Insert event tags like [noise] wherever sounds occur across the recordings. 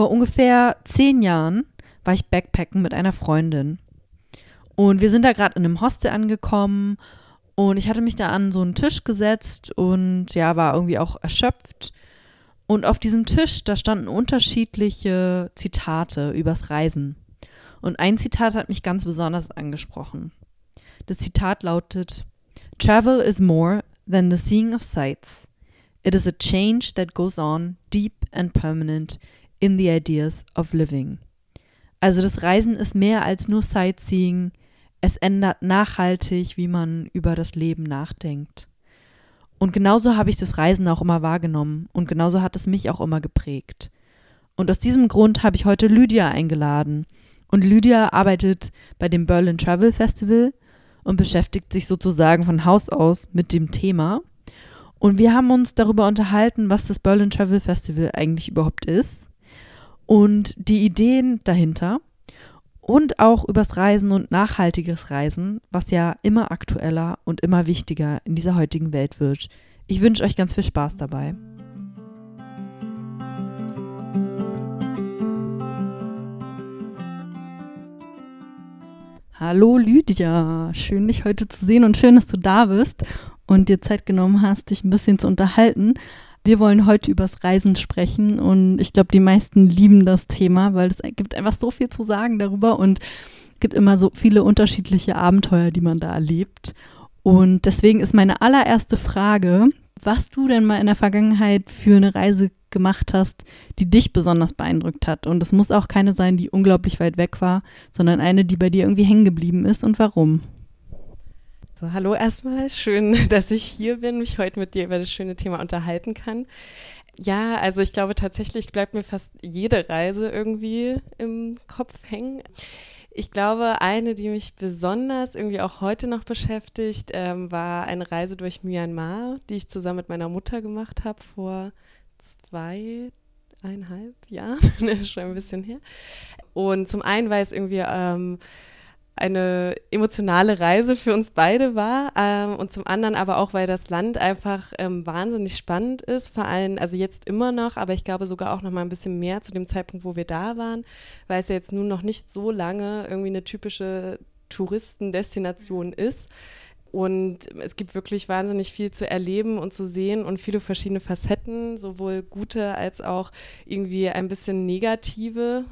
Vor ungefähr zehn Jahren war ich Backpacken mit einer Freundin. Und wir sind da gerade in einem Hostel angekommen und ich hatte mich da an so einen Tisch gesetzt und ja, war irgendwie auch erschöpft. Und auf diesem Tisch, da standen unterschiedliche Zitate übers Reisen. Und ein Zitat hat mich ganz besonders angesprochen. Das Zitat lautet: Travel is more than the seeing of sights. It is a change that goes on deep and permanent in the ideas of living. Also das Reisen ist mehr als nur Sightseeing. Es ändert nachhaltig, wie man über das Leben nachdenkt. Und genauso habe ich das Reisen auch immer wahrgenommen und genauso hat es mich auch immer geprägt. Und aus diesem Grund habe ich heute Lydia eingeladen. Und Lydia arbeitet bei dem Berlin Travel Festival und beschäftigt sich sozusagen von Haus aus mit dem Thema. Und wir haben uns darüber unterhalten, was das Berlin Travel Festival eigentlich überhaupt ist und die Ideen dahinter und auch übers Reisen und nachhaltiges Reisen, was ja immer aktueller und immer wichtiger in dieser heutigen Welt wird. Ich wünsche euch ganz viel Spaß dabei. Hallo Lydia, schön dich heute zu sehen und schön, dass du da bist und dir Zeit genommen hast, dich ein bisschen zu unterhalten. Wir wollen heute übers Reisen sprechen und ich glaube, die meisten lieben das Thema, weil es gibt einfach so viel zu sagen darüber und es gibt immer so viele unterschiedliche Abenteuer, die man da erlebt. Und deswegen ist meine allererste Frage, was du denn mal in der Vergangenheit für eine Reise gemacht hast, die dich besonders beeindruckt hat. Und es muss auch keine sein, die unglaublich weit weg war, sondern eine, die bei dir irgendwie hängen geblieben ist und warum. So, hallo erstmal. Schön, [laughs] dass ich hier bin, mich heute mit dir über das schöne Thema unterhalten kann. Ja, also ich glaube tatsächlich bleibt mir fast jede Reise irgendwie im Kopf hängen. Ich glaube, eine, die mich besonders irgendwie auch heute noch beschäftigt, ähm, war eine Reise durch Myanmar, die ich zusammen mit meiner Mutter gemacht habe vor zweieinhalb Jahren, [laughs] schon ein bisschen her. Und zum einen, weil es irgendwie ähm, eine emotionale Reise für uns beide war ähm, und zum anderen aber auch, weil das Land einfach ähm, wahnsinnig spannend ist, vor allem, also jetzt immer noch, aber ich glaube sogar auch noch mal ein bisschen mehr zu dem Zeitpunkt, wo wir da waren, weil es ja jetzt nun noch nicht so lange irgendwie eine typische Touristendestination ist. Und es gibt wirklich wahnsinnig viel zu erleben und zu sehen und viele verschiedene Facetten, sowohl gute als auch irgendwie ein bisschen negative.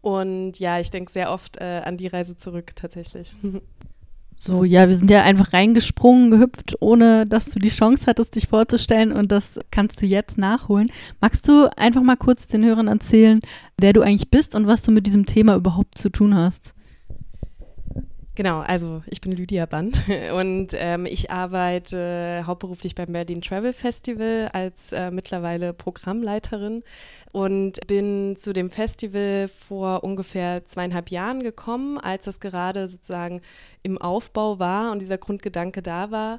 Und ja, ich denke sehr oft äh, an die Reise zurück tatsächlich. [laughs] So, ja, wir sind ja einfach reingesprungen, gehüpft, ohne dass du die Chance hattest, dich vorzustellen und das kannst du jetzt nachholen. Magst du einfach mal kurz den Hörern erzählen, wer du eigentlich bist und was du mit diesem Thema überhaupt zu tun hast? Genau, also ich bin Lydia Band [laughs] und ähm, ich arbeite hauptberuflich beim Berlin Travel Festival als äh, mittlerweile Programmleiterin und bin zu dem Festival vor ungefähr zweieinhalb Jahren gekommen, als das gerade sozusagen im Aufbau war und dieser Grundgedanke da war.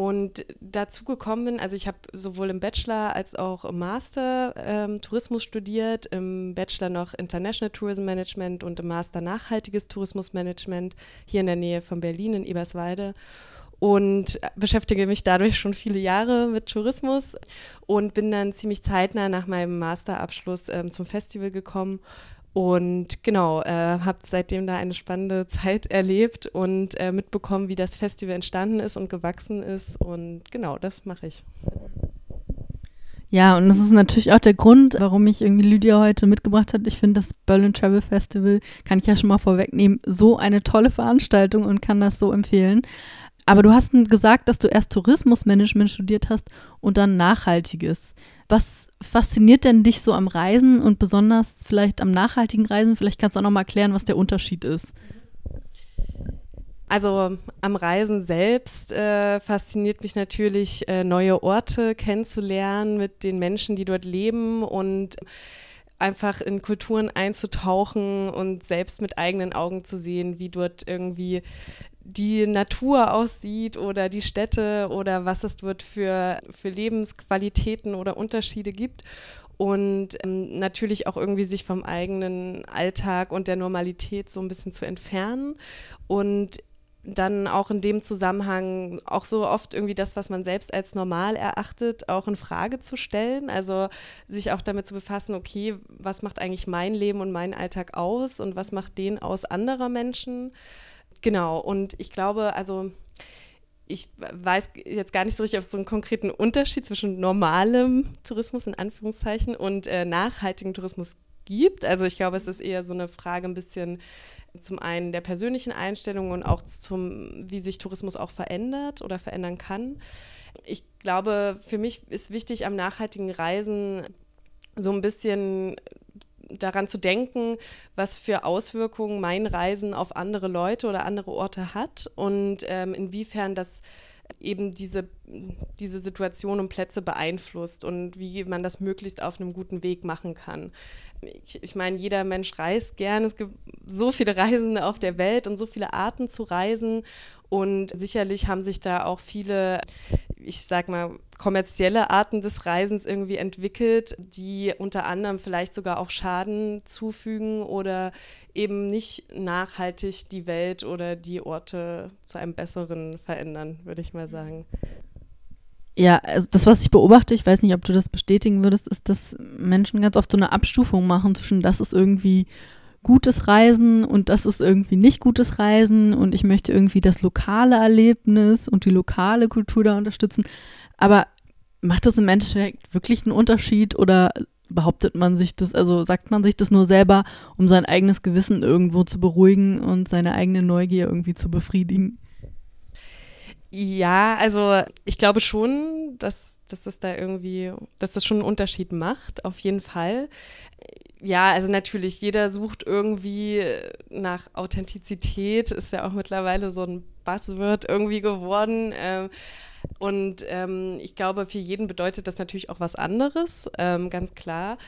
Und dazu gekommen bin, also ich habe sowohl im Bachelor als auch im Master ähm, Tourismus studiert, im Bachelor noch International Tourism Management und im Master Nachhaltiges Tourismusmanagement hier in der Nähe von Berlin in Eberswalde. Und beschäftige mich dadurch schon viele Jahre mit Tourismus und bin dann ziemlich zeitnah nach meinem Masterabschluss ähm, zum Festival gekommen und genau, äh, habe seitdem da eine spannende Zeit erlebt und äh, mitbekommen, wie das Festival entstanden ist und gewachsen ist. Und genau, das mache ich. Ja, und das ist natürlich auch der Grund, warum ich irgendwie Lydia heute mitgebracht hat. Ich finde das Berlin Travel Festival, kann ich ja schon mal vorwegnehmen, so eine tolle Veranstaltung und kann das so empfehlen. Aber du hast gesagt, dass du erst Tourismusmanagement studiert hast und dann Nachhaltiges. Was fasziniert denn dich so am Reisen und besonders vielleicht am nachhaltigen Reisen? Vielleicht kannst du auch noch mal erklären, was der Unterschied ist. Also am Reisen selbst äh, fasziniert mich natürlich, äh, neue Orte kennenzulernen mit den Menschen, die dort leben und einfach in Kulturen einzutauchen und selbst mit eigenen Augen zu sehen, wie dort irgendwie die Natur aussieht oder die Städte oder was es dort für, für Lebensqualitäten oder Unterschiede gibt. Und ähm, natürlich auch irgendwie sich vom eigenen Alltag und der Normalität so ein bisschen zu entfernen. Und dann auch in dem Zusammenhang auch so oft irgendwie das, was man selbst als normal erachtet, auch in Frage zu stellen. Also sich auch damit zu befassen, okay, was macht eigentlich mein Leben und mein Alltag aus und was macht den aus anderer Menschen? Genau, und ich glaube, also ich weiß jetzt gar nicht so richtig, ob es so einen konkreten Unterschied zwischen normalem Tourismus in Anführungszeichen und äh, nachhaltigem Tourismus gibt. Also ich glaube, es ist eher so eine Frage ein bisschen zum einen der persönlichen Einstellung und auch zum, wie sich Tourismus auch verändert oder verändern kann. Ich glaube, für mich ist wichtig am nachhaltigen Reisen so ein bisschen daran zu denken, was für Auswirkungen mein Reisen auf andere Leute oder andere Orte hat und ähm, inwiefern das eben diese, diese Situation und Plätze beeinflusst und wie man das möglichst auf einem guten Weg machen kann. Ich, ich meine, jeder Mensch reist gern. Es gibt so viele Reisende auf der Welt und so viele Arten zu reisen. Und sicherlich haben sich da auch viele, ich sag mal, kommerzielle Arten des Reisens irgendwie entwickelt, die unter anderem vielleicht sogar auch Schaden zufügen oder eben nicht nachhaltig die Welt oder die Orte zu einem besseren verändern, würde ich mal sagen. Ja, also das, was ich beobachte, ich weiß nicht, ob du das bestätigen würdest, ist, dass Menschen ganz oft so eine Abstufung machen zwischen das ist irgendwie gutes Reisen und das ist irgendwie nicht gutes Reisen und ich möchte irgendwie das lokale Erlebnis und die lokale Kultur da unterstützen. Aber macht das im Endeffekt wirklich einen Unterschied oder behauptet man sich das, also sagt man sich das nur selber, um sein eigenes Gewissen irgendwo zu beruhigen und seine eigene Neugier irgendwie zu befriedigen? Ja, also ich glaube schon, dass, dass das da irgendwie, dass das schon einen Unterschied macht, auf jeden Fall. Ja, also natürlich, jeder sucht irgendwie nach Authentizität, ist ja auch mittlerweile so ein Buzzword irgendwie geworden. Ähm, und ähm, ich glaube, für jeden bedeutet das natürlich auch was anderes, ähm, ganz klar.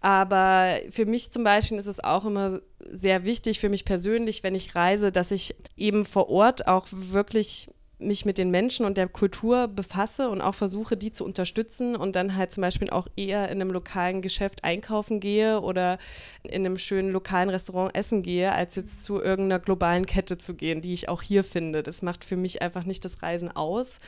Aber für mich zum Beispiel ist es auch immer sehr wichtig, für mich persönlich, wenn ich reise, dass ich eben vor Ort auch wirklich mich mit den Menschen und der Kultur befasse und auch versuche, die zu unterstützen und dann halt zum Beispiel auch eher in einem lokalen Geschäft einkaufen gehe oder in einem schönen lokalen Restaurant essen gehe, als jetzt zu irgendeiner globalen Kette zu gehen, die ich auch hier finde. Das macht für mich einfach nicht das Reisen aus.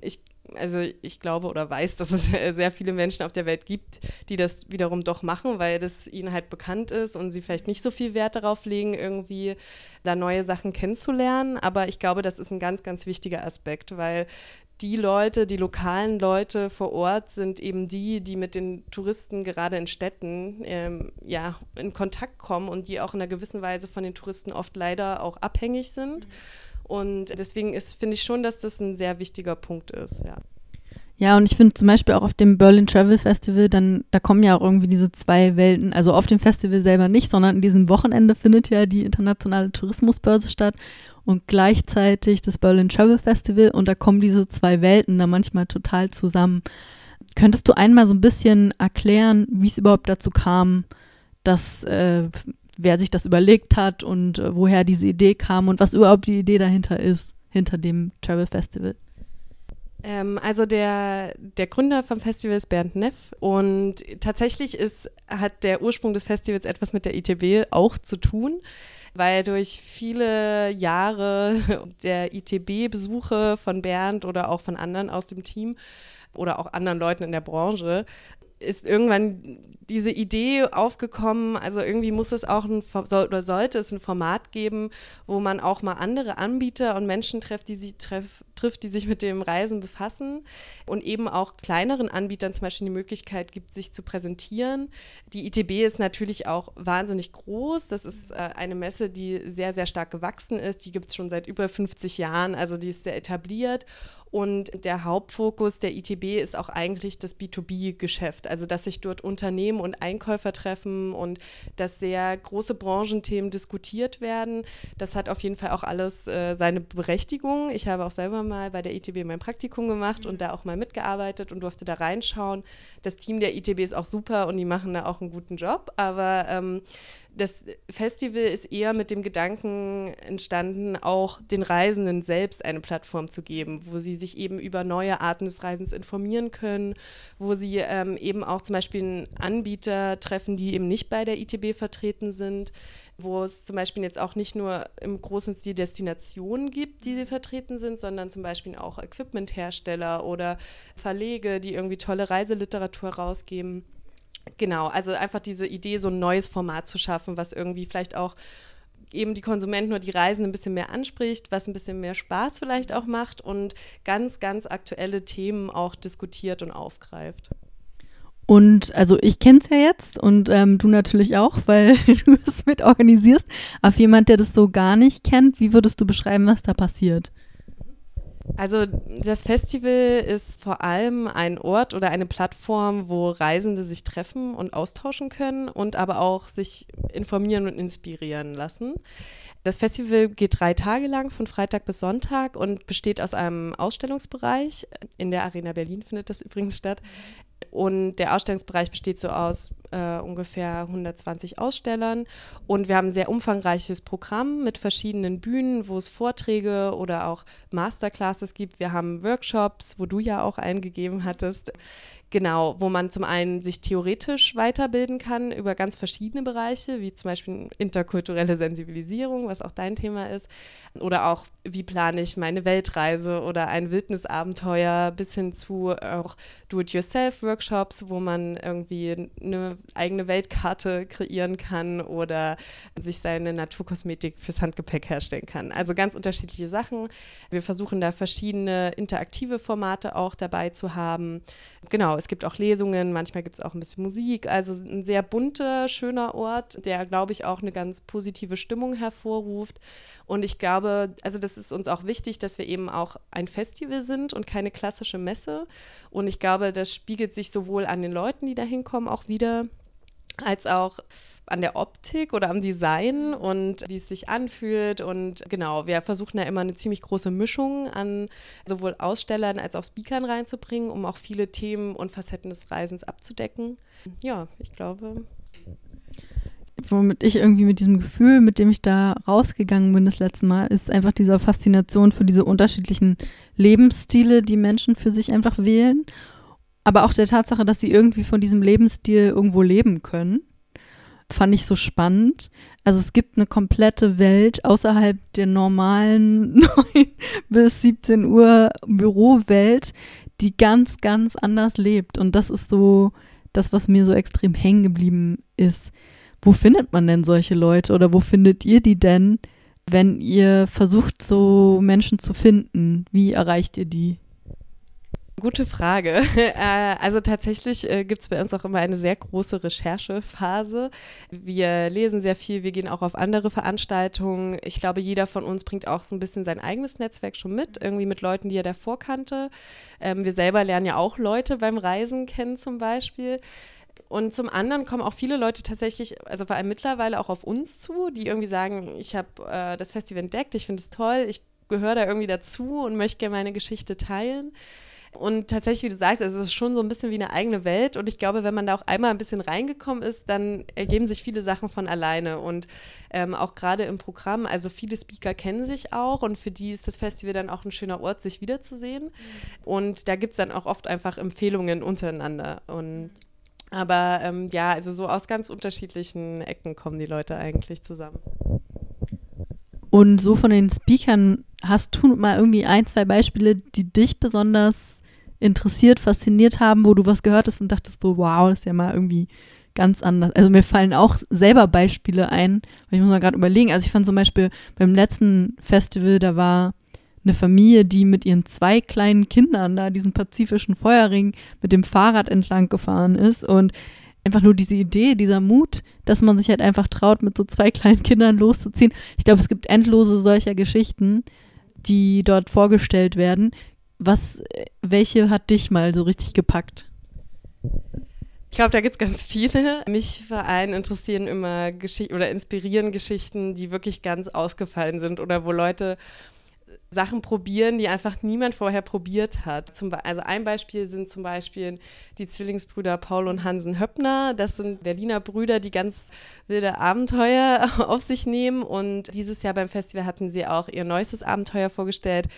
Ich also ich glaube oder weiß, dass es [laughs] sehr viele Menschen auf der Welt gibt, die das wiederum doch machen, weil das ihnen halt bekannt ist und sie vielleicht nicht so viel Wert darauf legen, irgendwie da neue Sachen kennenzulernen. Aber ich glaube, das ist ein ganz, ganz wichtiger Aspekt, weil die Leute, die lokalen Leute vor Ort sind eben die, die mit den Touristen gerade in Städten ähm, ja, in Kontakt kommen und die auch in einer gewissen Weise von den Touristen oft leider auch abhängig sind. Mhm. Und deswegen finde ich schon, dass das ein sehr wichtiger Punkt ist, ja. Ja, und ich finde zum Beispiel auch auf dem Berlin Travel Festival, dann, da kommen ja auch irgendwie diese zwei Welten, also auf dem Festival selber nicht, sondern in diesem Wochenende findet ja die internationale Tourismusbörse statt und gleichzeitig das Berlin Travel Festival und da kommen diese zwei Welten da manchmal total zusammen. Könntest du einmal so ein bisschen erklären, wie es überhaupt dazu kam, dass äh, wer sich das überlegt hat und äh, woher diese Idee kam und was überhaupt die Idee dahinter ist, hinter dem Travel Festival. Ähm, also der, der Gründer vom Festival ist Bernd Neff und tatsächlich ist, hat der Ursprung des Festivals etwas mit der ITB auch zu tun weil durch viele Jahre [laughs] der ITB-Besuche von Bernd oder auch von anderen aus dem Team oder auch anderen Leuten in der Branche ist irgendwann diese Idee aufgekommen, also irgendwie muss es auch ein, oder sollte es ein Format geben, wo man auch mal andere Anbieter und Menschen trifft, die sich treff, trifft, die sich mit dem Reisen befassen und eben auch kleineren Anbietern zum Beispiel die Möglichkeit gibt, sich zu präsentieren. Die ITB ist natürlich auch wahnsinnig groß. Das ist äh, eine Messe, die sehr, sehr stark gewachsen ist. Die gibt es schon seit über 50 Jahren, also die ist sehr etabliert und der Hauptfokus der ITB ist auch eigentlich das B2B-Geschäft, also dass sich dort Unternehmen und Einkäufer treffen und dass sehr große Branchenthemen diskutiert werden. Das hat auf jeden Fall auch alles äh, seine Berechtigung. Ich habe auch selber mal bei der ITB mein Praktikum gemacht mhm. und da auch mal mitgearbeitet und durfte da reinschauen. Das Team der ITB ist auch super und die machen da auch einen guten Job, aber ähm, das Festival ist eher mit dem Gedanken entstanden, auch den Reisenden selbst eine Plattform zu geben, wo sie sich eben über neue Arten des Reisens informieren können, wo sie ähm, eben auch zum Beispiel Anbieter treffen, die eben nicht bei der ITB vertreten sind, wo es zum Beispiel jetzt auch nicht nur im großen Stil Destinationen gibt, die vertreten sind, sondern zum Beispiel auch Equipmenthersteller oder Verlege, die irgendwie tolle Reiseliteratur rausgeben. Genau, also einfach diese Idee, so ein neues Format zu schaffen, was irgendwie vielleicht auch eben die Konsumenten oder die Reisenden ein bisschen mehr anspricht, was ein bisschen mehr Spaß vielleicht auch macht und ganz, ganz aktuelle Themen auch diskutiert und aufgreift. Und also ich kenne es ja jetzt und ähm, du natürlich auch, weil [laughs] du es mit organisierst. Aber jemand, der das so gar nicht kennt, wie würdest du beschreiben, was da passiert? Also das Festival ist vor allem ein Ort oder eine Plattform, wo Reisende sich treffen und austauschen können und aber auch sich informieren und inspirieren lassen. Das Festival geht drei Tage lang, von Freitag bis Sonntag und besteht aus einem Ausstellungsbereich. In der Arena Berlin findet das übrigens statt. Und der Ausstellungsbereich besteht so aus äh, ungefähr 120 Ausstellern. Und wir haben ein sehr umfangreiches Programm mit verschiedenen Bühnen, wo es Vorträge oder auch Masterclasses gibt. Wir haben Workshops, wo du ja auch eingegeben hattest. Genau, wo man zum einen sich theoretisch weiterbilden kann über ganz verschiedene Bereiche, wie zum Beispiel interkulturelle Sensibilisierung, was auch dein Thema ist, oder auch, wie plane ich meine Weltreise oder ein Wildnisabenteuer, bis hin zu auch Do-it-yourself-Workshops, wo man irgendwie eine eigene Weltkarte kreieren kann oder sich seine Naturkosmetik fürs Handgepäck herstellen kann. Also ganz unterschiedliche Sachen. Wir versuchen da verschiedene interaktive Formate auch dabei zu haben. Genau, es gibt auch Lesungen, manchmal gibt es auch ein bisschen Musik. Also ein sehr bunter, schöner Ort, der, glaube ich, auch eine ganz positive Stimmung hervorruft. Und ich glaube, also das ist uns auch wichtig, dass wir eben auch ein Festival sind und keine klassische Messe. Und ich glaube, das spiegelt sich sowohl an den Leuten, die da hinkommen, auch wieder, als auch an der Optik oder am Design und wie es sich anfühlt. Und genau, wir versuchen ja immer eine ziemlich große Mischung an sowohl Ausstellern als auch Speakern reinzubringen, um auch viele Themen und Facetten des Reisens abzudecken. Ja, ich glaube. Womit ich irgendwie mit diesem Gefühl, mit dem ich da rausgegangen bin das letzte Mal, ist einfach diese Faszination für diese unterschiedlichen Lebensstile, die Menschen für sich einfach wählen. Aber auch der Tatsache, dass sie irgendwie von diesem Lebensstil irgendwo leben können fand ich so spannend. Also es gibt eine komplette Welt außerhalb der normalen [laughs] 9 bis 17 Uhr Bürowelt, die ganz, ganz anders lebt. Und das ist so das, was mir so extrem hängen geblieben ist. Wo findet man denn solche Leute oder wo findet ihr die denn, wenn ihr versucht, so Menschen zu finden? Wie erreicht ihr die? Gute Frage. [laughs] Äh, also tatsächlich äh, gibt es bei uns auch immer eine sehr große Recherchephase. Wir lesen sehr viel, wir gehen auch auf andere Veranstaltungen. Ich glaube, jeder von uns bringt auch so ein bisschen sein eigenes Netzwerk schon mit, irgendwie mit Leuten, die er davor kannte. Ähm, wir selber lernen ja auch Leute beim Reisen kennen zum Beispiel. Und zum anderen kommen auch viele Leute tatsächlich, also vor allem mittlerweile auch auf uns zu, die irgendwie sagen, ich habe äh, das Festival entdeckt, ich finde es toll, ich gehöre da irgendwie dazu und möchte gerne meine Geschichte teilen. Und tatsächlich, wie du sagst, also es ist schon so ein bisschen wie eine eigene Welt. Und ich glaube, wenn man da auch einmal ein bisschen reingekommen ist, dann ergeben sich viele Sachen von alleine. Und ähm, auch gerade im Programm, also viele Speaker kennen sich auch und für die ist das Festival dann auch ein schöner Ort, sich wiederzusehen. Mhm. Und da gibt es dann auch oft einfach Empfehlungen untereinander. Und aber ähm, ja, also so aus ganz unterschiedlichen Ecken kommen die Leute eigentlich zusammen. Und so von den Speakern hast du mal irgendwie ein, zwei Beispiele, die dich besonders interessiert, fasziniert haben, wo du was gehört hast und dachtest so, wow, das ist ja mal irgendwie ganz anders. Also mir fallen auch selber Beispiele ein, ich muss mal gerade überlegen. Also ich fand zum Beispiel beim letzten Festival, da war eine Familie, die mit ihren zwei kleinen Kindern da diesen pazifischen Feuerring mit dem Fahrrad entlang gefahren ist und einfach nur diese Idee, dieser Mut, dass man sich halt einfach traut, mit so zwei kleinen Kindern loszuziehen. Ich glaube, es gibt endlose solcher Geschichten, die dort vorgestellt werden. Was, welche hat dich mal so richtig gepackt? Ich glaube, da gibt es ganz viele. Mich vor allem interessieren immer Geschichten oder inspirieren Geschichten, die wirklich ganz ausgefallen sind oder wo Leute Sachen probieren, die einfach niemand vorher probiert hat. Zum, also ein Beispiel sind zum Beispiel die Zwillingsbrüder Paul und Hansen Höppner. Das sind Berliner Brüder, die ganz wilde Abenteuer [laughs] auf sich nehmen. Und dieses Jahr beim Festival hatten sie auch ihr neuestes Abenteuer vorgestellt.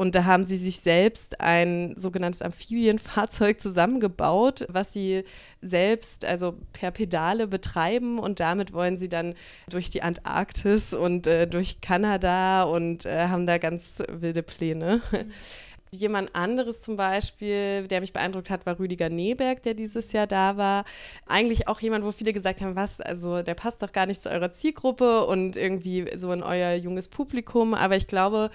Und da haben sie sich selbst ein sogenanntes Amphibienfahrzeug zusammengebaut, was sie selbst, also per Pedale betreiben. Und damit wollen sie dann durch die Antarktis und äh, durch Kanada und äh, haben da ganz wilde Pläne. Mhm. [laughs] Jemand anderes zum Beispiel, der mich beeindruckt hat, war Rüdiger Neberg, der dieses Jahr da war. Eigentlich auch jemand, wo viele gesagt haben, was, also der passt doch gar nicht zu eurer Zielgruppe und irgendwie so in euer junges Publikum. Aber ich glaube,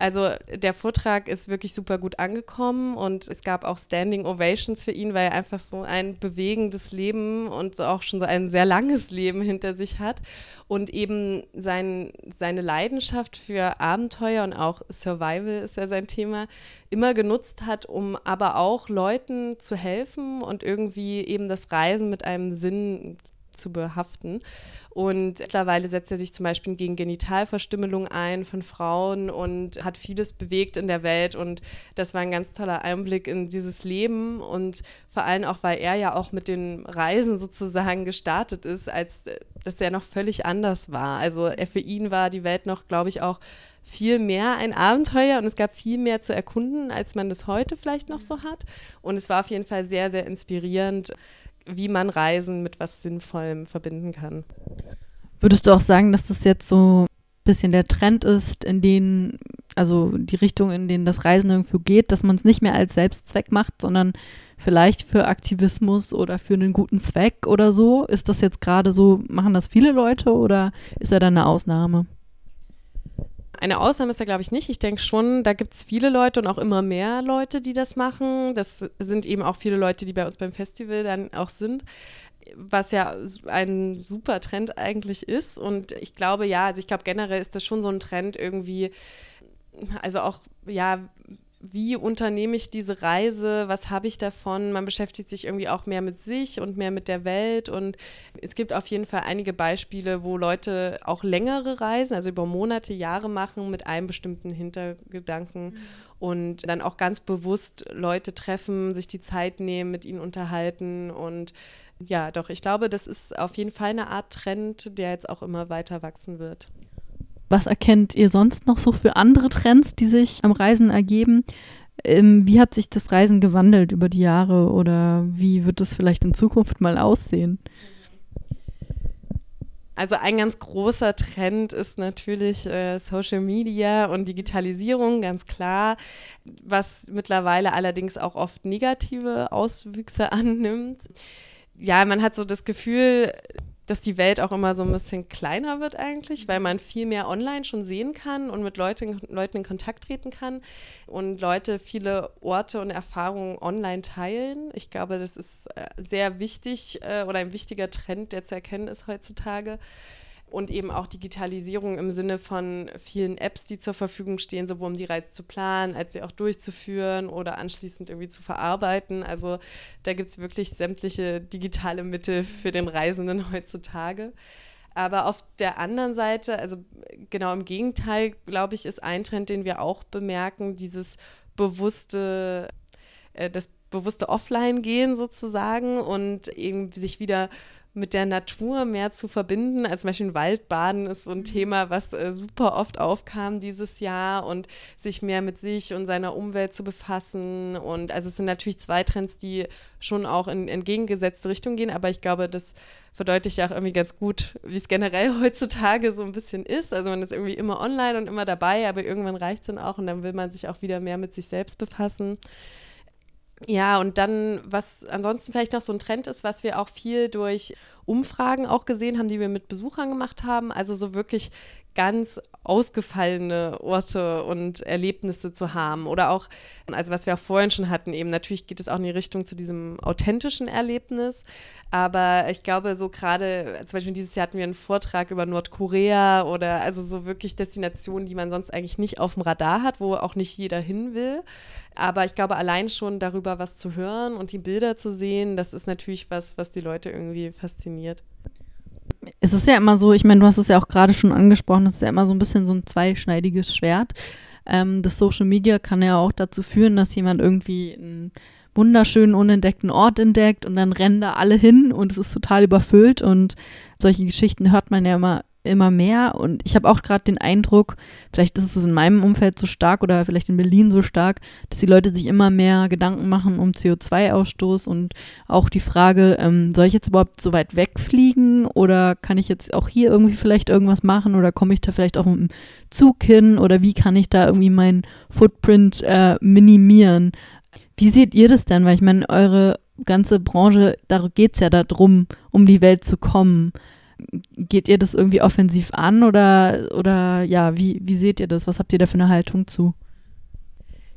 also der Vortrag ist wirklich super gut angekommen und es gab auch Standing Ovations für ihn, weil er einfach so ein bewegendes Leben und so auch schon so ein sehr langes Leben hinter sich hat und eben sein, seine Leidenschaft für Abenteuer und auch Survival ist ja sein Thema, immer genutzt hat, um aber auch Leuten zu helfen und irgendwie eben das Reisen mit einem Sinn zu behaften. Und mittlerweile setzt er sich zum Beispiel gegen Genitalverstümmelung ein von Frauen und hat vieles bewegt in der Welt. Und das war ein ganz toller Einblick in dieses Leben. Und vor allem auch, weil er ja auch mit den Reisen sozusagen gestartet ist, als das ja noch völlig anders war. Also für ihn war die Welt noch, glaube ich, auch viel mehr ein Abenteuer und es gab viel mehr zu erkunden, als man das heute vielleicht noch so hat. Und es war auf jeden Fall sehr, sehr inspirierend, wie man Reisen mit was Sinnvollem verbinden kann. Würdest du auch sagen, dass das jetzt so ein bisschen der Trend ist, in den, also die Richtung, in denen das Reisen irgendwo geht, dass man es nicht mehr als Selbstzweck macht, sondern vielleicht für Aktivismus oder für einen guten Zweck oder so? Ist das jetzt gerade so, machen das viele Leute oder ist er dann eine Ausnahme? Eine Ausnahme ist ja, glaube ich, nicht. Ich denke schon, da gibt es viele Leute und auch immer mehr Leute, die das machen. Das sind eben auch viele Leute, die bei uns beim Festival dann auch sind was ja ein super Trend eigentlich ist. Und ich glaube, ja, also ich glaube generell ist das schon so ein Trend irgendwie, also auch, ja, wie unternehme ich diese Reise, was habe ich davon? Man beschäftigt sich irgendwie auch mehr mit sich und mehr mit der Welt. Und es gibt auf jeden Fall einige Beispiele, wo Leute auch längere Reisen, also über Monate, Jahre machen mit einem bestimmten Hintergedanken mhm. und dann auch ganz bewusst Leute treffen, sich die Zeit nehmen, mit ihnen unterhalten. Und ja, doch, ich glaube, das ist auf jeden Fall eine Art Trend, der jetzt auch immer weiter wachsen wird. Was erkennt ihr sonst noch so für andere Trends, die sich am Reisen ergeben? Ähm, wie hat sich das Reisen gewandelt über die Jahre oder wie wird es vielleicht in Zukunft mal aussehen? Also ein ganz großer Trend ist natürlich äh, Social Media und Digitalisierung, ganz klar, was mittlerweile allerdings auch oft negative Auswüchse [laughs] annimmt. Ja, man hat so das Gefühl, dass die Welt auch immer so ein bisschen kleiner wird eigentlich, weil man viel mehr online schon sehen kann und mit Leute, Leuten in Kontakt treten kann und Leute viele Orte und Erfahrungen online teilen. Ich glaube, das ist äh, sehr wichtig äh, oder ein wichtiger Trend, der zu erkennen ist heutzutage und eben auch Digitalisierung im Sinne von vielen Apps, die zur Verfügung stehen, sowohl um die Reise zu planen, als sie auch durchzuführen oder anschließend irgendwie zu verarbeiten. Also da gibt es wirklich sämtliche digitale Mittel für den Reisenden heutzutage. Aber auf der anderen Seite, also genau im Gegenteil, glaube ich, ist ein Trend, den wir auch bemerken, dieses bewusste, äh, das bewusste Offline-Gehen sozusagen und irgendwie sich wieder mit der Natur mehr zu verbinden. Also zum Beispiel Waldbaden ist so ein mhm. Thema, was äh, super oft aufkam dieses Jahr und sich mehr mit sich und seiner Umwelt zu befassen. Und also es sind natürlich zwei Trends, die schon auch in entgegengesetzte Richtung gehen, aber ich glaube, das verdeutlicht ja auch irgendwie ganz gut, wie es generell [laughs] heutzutage so ein bisschen ist. Also man ist irgendwie immer online und immer dabei, aber irgendwann reicht es dann auch und dann will man sich auch wieder mehr mit sich selbst befassen. Ja, und dann, was ansonsten vielleicht noch so ein Trend ist, was wir auch viel durch Umfragen auch gesehen haben, die wir mit Besuchern gemacht haben, also so wirklich ganz ausgefallene Orte und Erlebnisse zu haben. Oder auch, also was wir auch vorhin schon hatten, eben natürlich geht es auch in die Richtung zu diesem authentischen Erlebnis. Aber ich glaube, so gerade, zum Beispiel dieses Jahr hatten wir einen Vortrag über Nordkorea oder also so wirklich Destinationen, die man sonst eigentlich nicht auf dem Radar hat, wo auch nicht jeder hin will. Aber ich glaube, allein schon darüber was zu hören und die Bilder zu sehen, das ist natürlich was, was die Leute irgendwie fasziniert es ist ja immer so, ich meine, du hast es ja auch gerade schon angesprochen, es ist ja immer so ein bisschen so ein zweischneidiges Schwert. Ähm, das Social Media kann ja auch dazu führen, dass jemand irgendwie einen wunderschönen, unentdeckten Ort entdeckt und dann rennen da alle hin und es ist total überfüllt und solche Geschichten hört man ja immer immer mehr und ich habe auch gerade den Eindruck, vielleicht ist es in meinem Umfeld so stark oder vielleicht in Berlin so stark, dass die Leute sich immer mehr Gedanken machen um CO2-Ausstoß und auch die Frage, ähm, soll ich jetzt überhaupt so weit wegfliegen oder kann ich jetzt auch hier irgendwie vielleicht irgendwas machen oder komme ich da vielleicht auch mit dem Zug hin oder wie kann ich da irgendwie meinen Footprint äh, minimieren? Wie seht ihr das denn? Weil ich meine, eure ganze Branche, da geht es ja darum, um die Welt zu kommen. Geht ihr das irgendwie offensiv an oder, oder ja, wie, wie seht ihr das? Was habt ihr da für eine Haltung zu?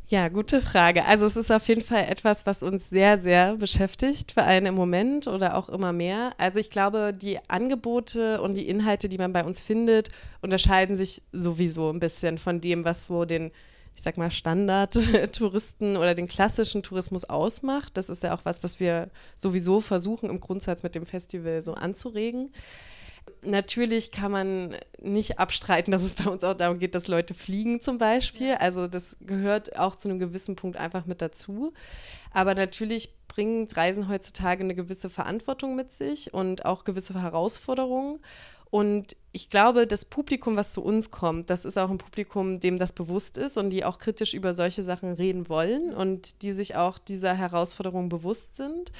Ja, gute Frage. Also es ist auf jeden Fall etwas, was uns sehr, sehr beschäftigt, vor allem im Moment oder auch immer mehr. Also ich glaube, die Angebote und die Inhalte, die man bei uns findet, unterscheiden sich sowieso ein bisschen von dem, was so den ich sag mal, Standard-Touristen oder den klassischen Tourismus ausmacht. Das ist ja auch was, was wir sowieso versuchen, im Grundsatz mit dem Festival so anzuregen. Natürlich kann man nicht abstreiten, dass es bei uns auch darum geht, dass Leute fliegen zum Beispiel. Also das gehört auch zu einem gewissen Punkt einfach mit dazu. Aber natürlich bringen Reisen heutzutage eine gewisse Verantwortung mit sich und auch gewisse Herausforderungen. Und ich glaube, das Publikum, was zu uns kommt, das ist auch ein Publikum, dem das bewusst ist und die auch kritisch über solche Sachen reden wollen und die sich auch dieser Herausforderung bewusst sind.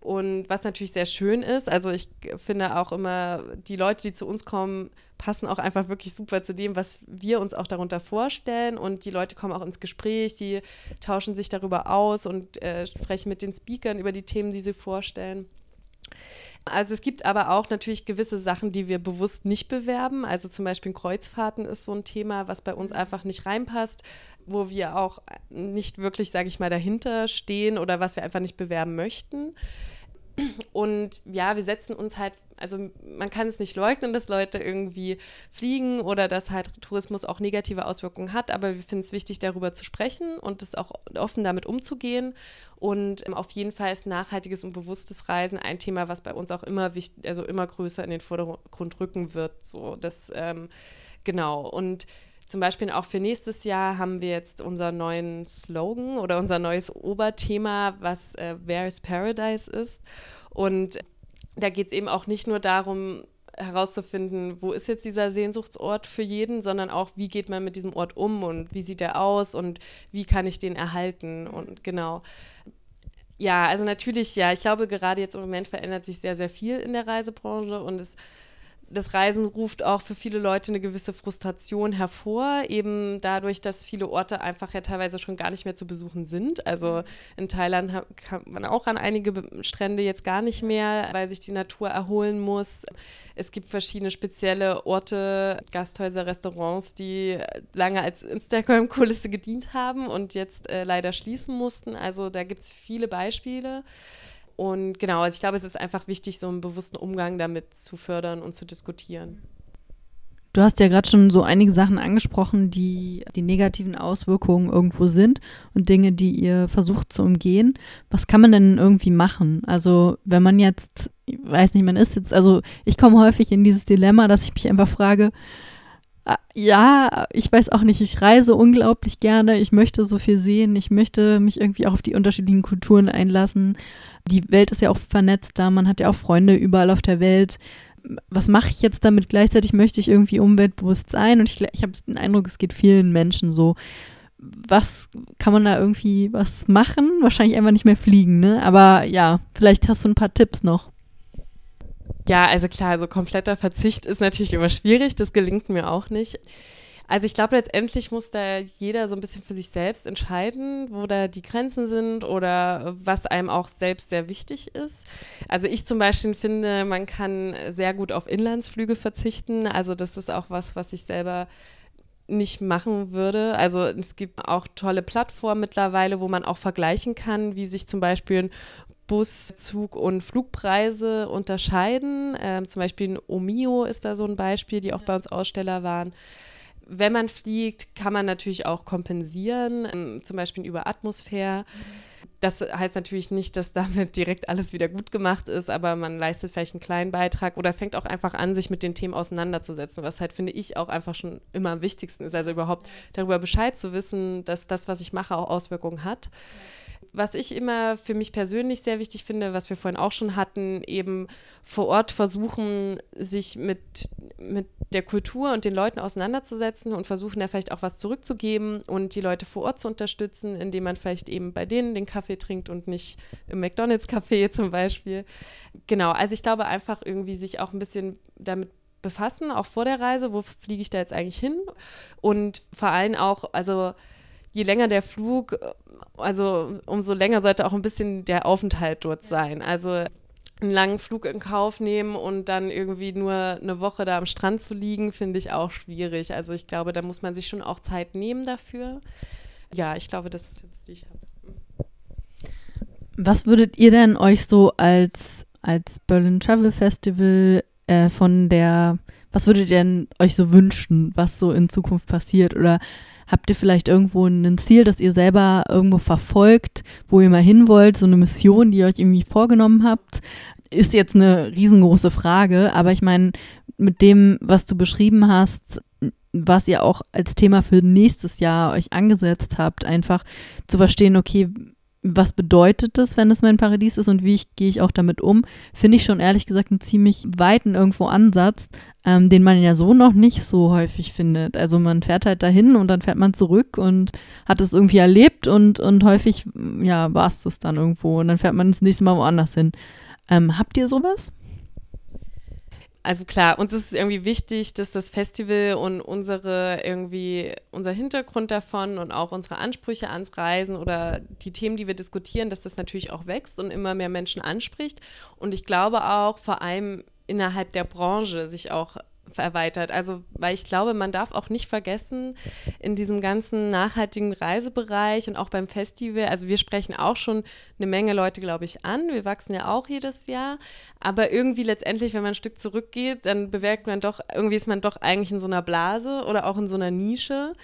Und was natürlich sehr schön ist, also ich finde auch immer, die Leute, die zu uns kommen, passen auch einfach wirklich super zu dem, was wir uns auch darunter vorstellen. Und die Leute kommen auch ins Gespräch, die tauschen sich darüber aus und äh, sprechen mit den Speakern über die Themen, die sie vorstellen. Also es gibt aber auch natürlich gewisse Sachen, die wir bewusst nicht bewerben. Also zum Beispiel Kreuzfahrten ist so ein Thema, was bei uns einfach nicht reinpasst, wo wir auch nicht wirklich, sage ich mal, dahinter stehen oder was wir einfach nicht bewerben möchten. Und ja, wir setzen uns halt, also man kann es nicht leugnen, dass Leute irgendwie fliegen oder dass halt Tourismus auch negative Auswirkungen hat, aber wir finden es wichtig, darüber zu sprechen und es auch offen damit umzugehen. Und ähm, auf jeden Fall ist nachhaltiges und bewusstes Reisen ein Thema, was bei uns auch immer wichtig, also immer größer in den Vordergrund rücken wird. So, das ähm, genau. Und zum Beispiel auch für nächstes Jahr haben wir jetzt unseren neuen Slogan oder unser neues Oberthema, was äh, Where is Paradise ist. Und da geht es eben auch nicht nur darum, herauszufinden, wo ist jetzt dieser Sehnsuchtsort für jeden, sondern auch, wie geht man mit diesem Ort um und wie sieht er aus und wie kann ich den erhalten und genau. Ja, also natürlich, ja, ich glaube, gerade jetzt im Moment verändert sich sehr, sehr viel in der Reisebranche und es das Reisen ruft auch für viele Leute eine gewisse Frustration hervor, eben dadurch, dass viele Orte einfach ja teilweise schon gar nicht mehr zu besuchen sind. Also mhm. in Thailand kann man auch an einige Strände jetzt gar nicht mehr, weil sich die Natur erholen muss. Es gibt verschiedene spezielle Orte, Gasthäuser, Restaurants, die lange als Instagram-Kulisse gedient haben und jetzt äh, leider schließen mussten. Also da gibt es viele Beispiele. Und genau, also ich glaube, es ist einfach wichtig, so einen bewussten Umgang damit zu fördern und zu diskutieren. Du hast ja gerade schon so einige Sachen angesprochen, die die negativen Auswirkungen irgendwo sind und Dinge, die ihr versucht zu umgehen. Was kann man denn irgendwie machen? Also, wenn man jetzt, ich weiß nicht, man ist jetzt, also ich komme häufig in dieses Dilemma, dass ich mich einfach frage, ja, ich weiß auch nicht, ich reise unglaublich gerne, ich möchte so viel sehen, ich möchte mich irgendwie auch auf die unterschiedlichen Kulturen einlassen. Die Welt ist ja auch vernetzt da, man hat ja auch Freunde überall auf der Welt. Was mache ich jetzt damit? Gleichzeitig möchte ich irgendwie umweltbewusst sein und ich, ich habe den Eindruck, es geht vielen Menschen so. Was kann man da irgendwie was machen? Wahrscheinlich einfach nicht mehr fliegen, ne? Aber ja, vielleicht hast du ein paar Tipps noch. Ja, also klar, so kompletter Verzicht ist natürlich immer schwierig, das gelingt mir auch nicht. Also ich glaube, letztendlich muss da jeder so ein bisschen für sich selbst entscheiden, wo da die Grenzen sind oder was einem auch selbst sehr wichtig ist. Also ich zum Beispiel finde, man kann sehr gut auf Inlandsflüge verzichten. Also das ist auch was, was ich selber nicht machen würde. Also es gibt auch tolle Plattformen mittlerweile, wo man auch vergleichen kann, wie sich zum Beispiel ein Bus, Zug und Flugpreise unterscheiden. Ähm, zum Beispiel Omio ist da so ein Beispiel, die auch bei uns Aussteller waren. Wenn man fliegt, kann man natürlich auch kompensieren, ähm, zum Beispiel über Atmosphäre. Das heißt natürlich nicht, dass damit direkt alles wieder gut gemacht ist, aber man leistet vielleicht einen kleinen Beitrag oder fängt auch einfach an, sich mit den Themen auseinanderzusetzen, was halt, finde ich, auch einfach schon immer am wichtigsten ist. Also überhaupt darüber Bescheid zu wissen, dass das, was ich mache, auch Auswirkungen hat. Ja was ich immer für mich persönlich sehr wichtig finde, was wir vorhin auch schon hatten, eben vor Ort versuchen, sich mit mit der Kultur und den Leuten auseinanderzusetzen und versuchen da vielleicht auch was zurückzugeben und die Leute vor Ort zu unterstützen, indem man vielleicht eben bei denen den Kaffee trinkt und nicht im McDonalds-Café [laughs] zum Beispiel. Genau, also ich glaube einfach irgendwie sich auch ein bisschen damit befassen, auch vor der Reise, wo fliege ich da jetzt eigentlich hin und vor allem auch, also je länger der Flug, also umso länger sollte auch ein bisschen der Aufenthalt dort sein. Also einen langen Flug in Kauf nehmen und dann irgendwie nur eine Woche da am Strand zu liegen, finde ich auch schwierig. Also ich glaube, da muss man sich schon auch Zeit nehmen dafür. Ja, ich glaube, das ist Tipps, die ich habe. Was würdet ihr denn euch so als, als Berlin Travel Festival äh, von der, was würdet ihr denn euch so wünschen, was so in Zukunft passiert? Oder habt ihr vielleicht irgendwo ein Ziel, das ihr selber irgendwo verfolgt, wo ihr mal hin wollt, so eine Mission, die ihr euch irgendwie vorgenommen habt? ist jetzt eine riesengroße Frage, aber ich meine, mit dem, was du beschrieben hast, was ihr auch als Thema für nächstes Jahr euch angesetzt habt, einfach zu verstehen, okay, was bedeutet das, wenn es mein Paradies ist und wie ich, gehe ich auch damit um, finde ich schon ehrlich gesagt einen ziemlich weiten irgendwo Ansatz, ähm, den man ja so noch nicht so häufig findet. Also man fährt halt dahin und dann fährt man zurück und hat es irgendwie erlebt und, und häufig, ja, war es das dann irgendwo und dann fährt man das nächste Mal woanders hin. Ähm, habt ihr sowas? Also klar, uns ist es irgendwie wichtig, dass das Festival und unsere irgendwie unser Hintergrund davon und auch unsere Ansprüche ans Reisen oder die Themen, die wir diskutieren, dass das natürlich auch wächst und immer mehr Menschen anspricht. Und ich glaube auch vor allem innerhalb der Branche sich auch erweitert. Also, weil ich glaube, man darf auch nicht vergessen, in diesem ganzen nachhaltigen Reisebereich und auch beim Festival, also wir sprechen auch schon eine Menge Leute, glaube ich, an. Wir wachsen ja auch jedes Jahr. Aber irgendwie letztendlich, wenn man ein Stück zurückgeht, dann bemerkt man doch, irgendwie ist man doch eigentlich in so einer Blase oder auch in so einer Nische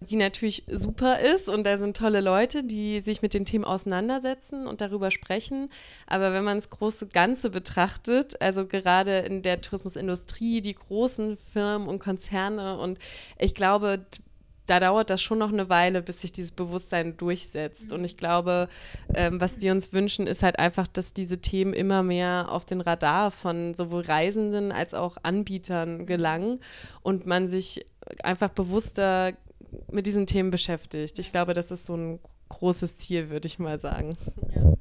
die natürlich super ist und da sind tolle Leute, die sich mit den Themen auseinandersetzen und darüber sprechen. Aber wenn man das große Ganze betrachtet, also gerade in der Tourismusindustrie, die großen Firmen und Konzerne und ich glaube, da dauert das schon noch eine Weile, bis sich dieses Bewusstsein durchsetzt. Und ich glaube, ähm, was wir uns wünschen, ist halt einfach, dass diese Themen immer mehr auf den Radar von sowohl Reisenden als auch Anbietern gelangen und man sich einfach bewusster mit diesen Themen beschäftigt. Ich glaube, das ist so ein großes Ziel, würde ich mal sagen. Ja.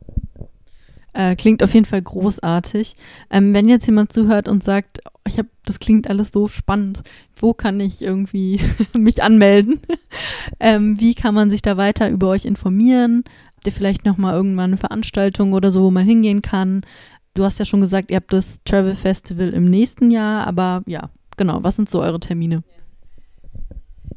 Äh, klingt auf jeden Fall großartig. Ähm, wenn jetzt jemand zuhört und sagt, ich habe, das klingt alles so spannend, wo kann ich irgendwie [laughs] mich anmelden? [laughs] ähm, wie kann man sich da weiter über euch informieren? Habt ihr vielleicht nochmal irgendwann eine Veranstaltung oder so, wo man hingehen kann? Du hast ja schon gesagt, ihr habt das Travel Festival im nächsten Jahr, aber ja, genau, was sind so eure Termine? Ja.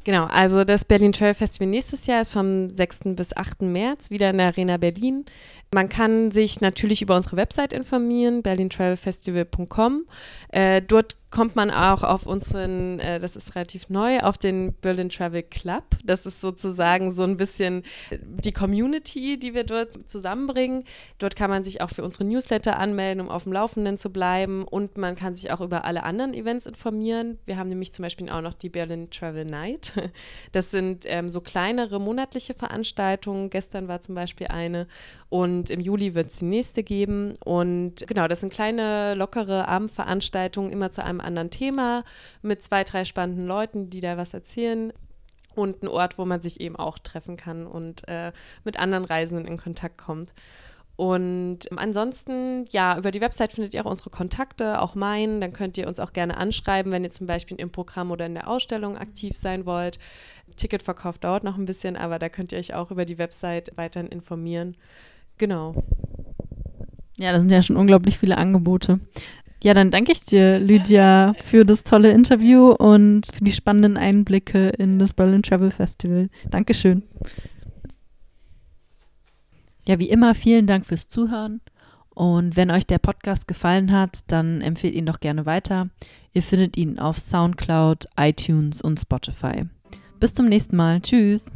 Genau, also das Berlin Trail Festival nächstes Jahr ist vom 6. bis 8. März wieder in der Arena Berlin. Man kann sich natürlich über unsere Website informieren, berlintravelfestival.com. Äh, dort kommt man auch auf unseren, äh, das ist relativ neu, auf den Berlin Travel Club. Das ist sozusagen so ein bisschen die Community, die wir dort zusammenbringen. Dort kann man sich auch für unsere Newsletter anmelden, um auf dem Laufenden zu bleiben. Und man kann sich auch über alle anderen Events informieren. Wir haben nämlich zum Beispiel auch noch die Berlin Travel Night. [laughs] Das sind ähm, so kleinere monatliche Veranstaltungen. Gestern war zum Beispiel eine. Und im Juli wird es die nächste geben. Und genau, das sind kleine, lockere Abendveranstaltungen, immer zu einem anderen Thema, mit zwei, drei spannenden Leuten, die da was erzählen. Und ein Ort, wo man sich eben auch treffen kann und äh, mit anderen Reisenden in Kontakt kommt. Und ansonsten, ja, über die Website findet ihr auch unsere Kontakte, auch meinen. Dann könnt ihr uns auch gerne anschreiben, wenn ihr zum Beispiel im Programm oder in der Ausstellung aktiv sein wollt. Ticketverkauf dauert noch ein bisschen, aber da könnt ihr euch auch über die Website weiterhin informieren. Genau. Ja, da sind ja schon unglaublich viele Angebote. Ja, dann danke ich dir, Lydia, für das tolle Interview und für die spannenden Einblicke in das Berlin Travel Festival. Dankeschön. Ja, wie immer, vielen Dank fürs Zuhören. Und wenn euch der Podcast gefallen hat, dann empfehlt ihn doch gerne weiter. Ihr findet ihn auf SoundCloud, iTunes und Spotify. Bis zum nächsten Mal. Tschüss.